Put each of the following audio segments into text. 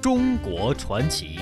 中国传奇。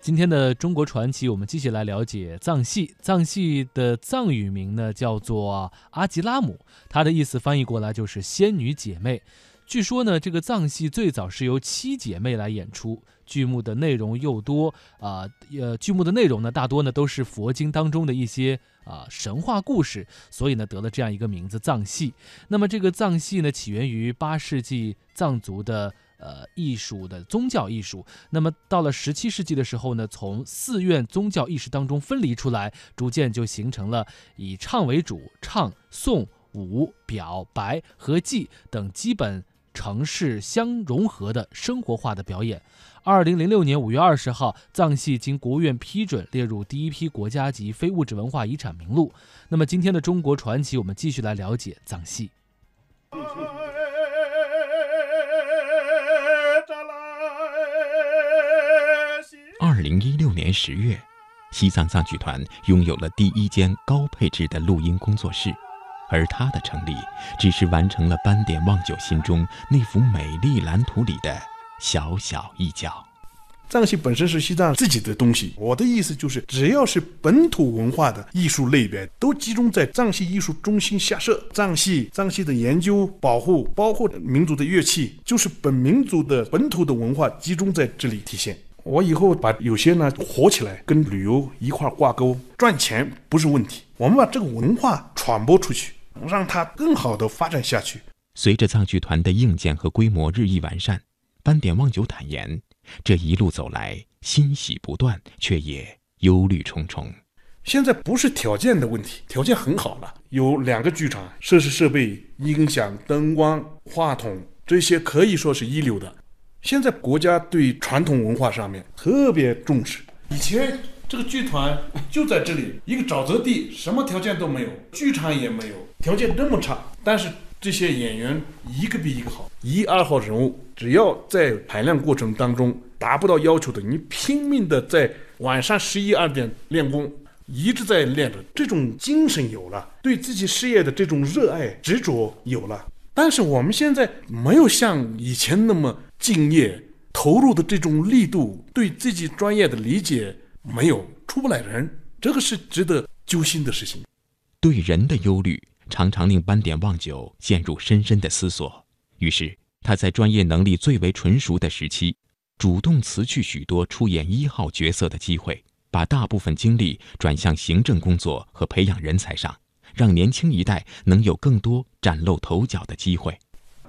今天的中国传奇，我们继续来了解藏戏。藏戏的藏语名呢叫做阿吉拉姆，它的意思翻译过来就是仙女姐妹。据说呢，这个藏戏最早是由七姐妹来演出，剧目的内容又多啊，呃，剧目的内容呢大多呢都是佛经当中的一些啊神话故事，所以呢得了这样一个名字藏戏。那么这个藏戏呢起源于八世纪藏族的。呃，艺术的宗教艺术，那么到了十七世纪的时候呢，从寺院宗教意识当中分离出来，逐渐就形成了以唱为主，唱、诵、舞、表、白和记等基本城市相融合的生活化的表演。二零零六年五月二十号，藏戏经国务院批准列入第一批国家级非物质文化遗产名录。那么今天的中国传奇，我们继续来了解藏戏。二零一六年十月，西藏藏剧团拥有了第一间高配置的录音工作室，而它的成立，只是完成了斑点望九心中那幅美丽蓝图里的小小一角。藏戏本身是西藏自己的东西，我的意思就是，只要是本土文化的艺术类别，都集中在藏戏艺术中心下设。藏戏、藏戏的研究、保护，包括民族的乐器，就是本民族的本土的文化集中在这里体现。我以后把有些呢火起来，跟旅游一块挂钩，赚钱不是问题。我们把这个文化传播出去，让它更好的发展下去。随着藏剧团的硬件和规模日益完善，斑点望九坦言，这一路走来欣喜不断，却也忧虑重重。现在不是条件的问题，条件很好了，有两个剧场，设施设备、音响、灯光、话筒这些可以说是一流的。现在国家对传统文化上面特别重视。以前这个剧团就在这里一个沼泽地，什么条件都没有，剧场也没有，条件那么差。但是这些演员一个比一个好，一二号人物，只要在排练过程当中达不到要求的，你拼命的在晚上十一二点练功，一直在练着，这种精神有了，对自己事业的这种热爱执着有了。但是我们现在没有像以前那么。敬业投入的这种力度，对自己专业的理解没有出不来人，这个是值得揪心的事情。对人的忧虑常常令斑点望久陷入深深的思索。于是他在专业能力最为纯熟的时期，主动辞去许多出演一号角色的机会，把大部分精力转向行政工作和培养人才上，让年轻一代能有更多崭露头角的机会。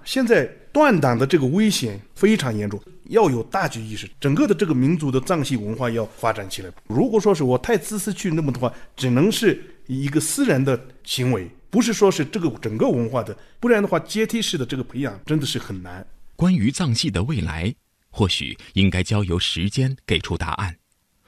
现在断档的这个危险非常严重，要有大局意识，整个的这个民族的藏戏文化要发展起来。如果说是我太自私去那么的话，只能是一个私人的行为，不是说是这个整个文化的，不然的话阶梯式的这个培养真的是很难。关于藏戏的未来，或许应该交由时间给出答案，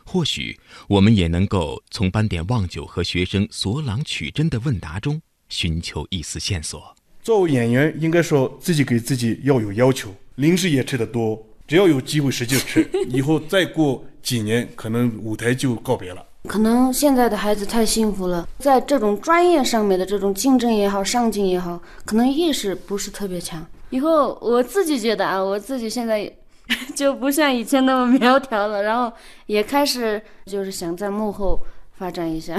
或许我们也能够从斑点望九和学生索朗取真的问答中寻求一丝线索。作为演员，应该说自己给自己要有要求，零食也吃得多，只要有机会使劲吃。以后再过几年，可能舞台就告别了。可能现在的孩子太幸福了，在这种专业上面的这种竞争也好，上进也好，可能意识不是特别强。以后我自己觉得啊，我自己现在 就不像以前那么苗条了，然后也开始就是想在幕后。发展一下，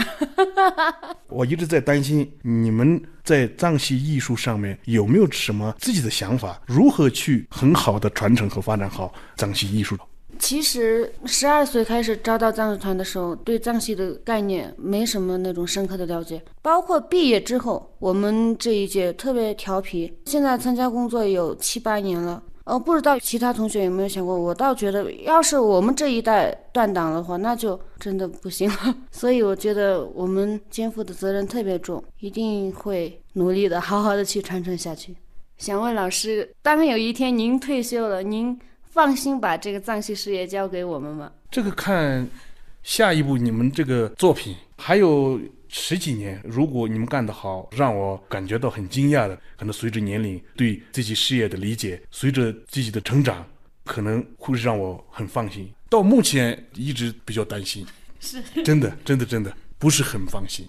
我一直在担心你们在藏戏艺术上面有没有什么自己的想法，如何去很好的传承和发展好藏戏艺术。其实十二岁开始招到藏戏团的时候，对藏戏的概念没什么那种深刻的了解，包括毕业之后，我们这一届特别调皮，现在参加工作有七八年了。呃，不知道其他同学有没有想过，我倒觉得，要是我们这一代断档的话，那就真的不行了。所以我觉得我们肩负的责任特别重，一定会努力的，好好的去传承下去。想问老师，当有一天您退休了，您放心把这个藏戏事业交给我们吗？这个看下一步你们这个作品还有。十几年，如果你们干得好，让我感觉到很惊讶的，可能随着年龄对自己事业的理解，随着自己的成长，可能会让我很放心。到目前一直比较担心，是真的，真的，真的不是很放心。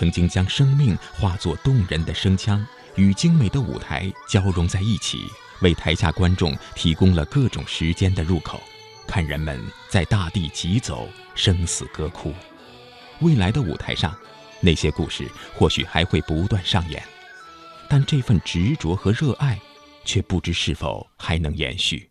曾经将生命化作动人的声腔与精美的舞台交融在一起，为台下观众提供了各种时间的入口，看人们在大地疾走，生死歌哭。未来的舞台上，那些故事或许还会不断上演，但这份执着和热爱，却不知是否还能延续。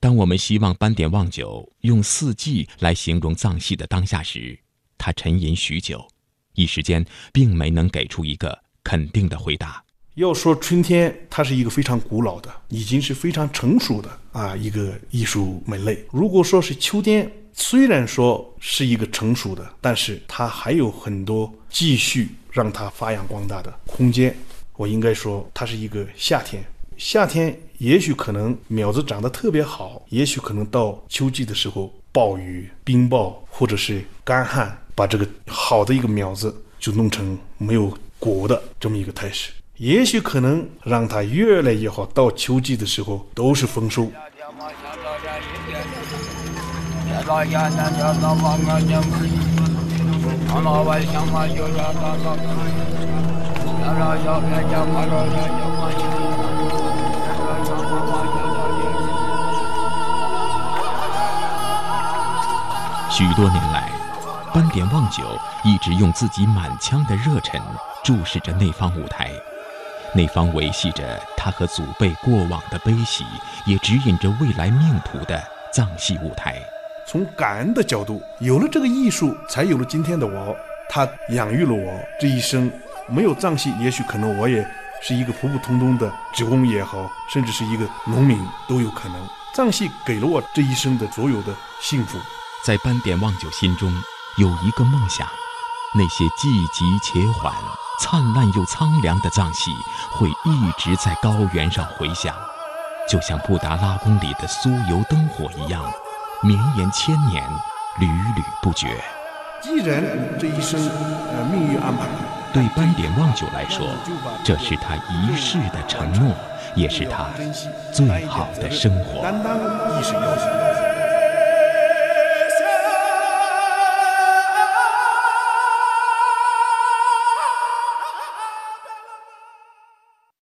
当我们希望斑点望九用四季来形容藏戏的当下时，他沉吟许久，一时间并没能给出一个肯定的回答。要说春天，它是一个非常古老的，已经是非常成熟的啊一个艺术门类。如果说是秋天，虽然说是一个成熟的，但是它还有很多继续让它发扬光大的空间。我应该说，它是一个夏天。夏天也许可能苗子长得特别好，也许可能到秋季的时候，暴雨、冰雹或者是干旱，把这个好的一个苗子就弄成没有果的这么一个态势。也许可能让它越来越好，到秋季的时候都是丰收。许多年来，斑点望九一直用自己满腔的热忱注视着那方舞台，那方维系着他和祖辈过往的悲喜，也指引着未来命途的藏戏舞台。从感恩的角度，有了这个艺术，才有了今天的我。他养育了我这一生，没有藏戏，也许可能我也是一个普普通通的职工也好，甚至是一个农民都有可能。藏戏给了我这一生的所有的幸福。在斑点望九心中有一个梦想，那些既急且缓、灿烂又苍凉的藏戏会一直在高原上回响，就像布达拉宫里的酥油灯火一样，绵延千年，屡屡不绝。既然这一生呃命运安排，对斑点望九来说，这是他一世的承诺，也是他最好的生活。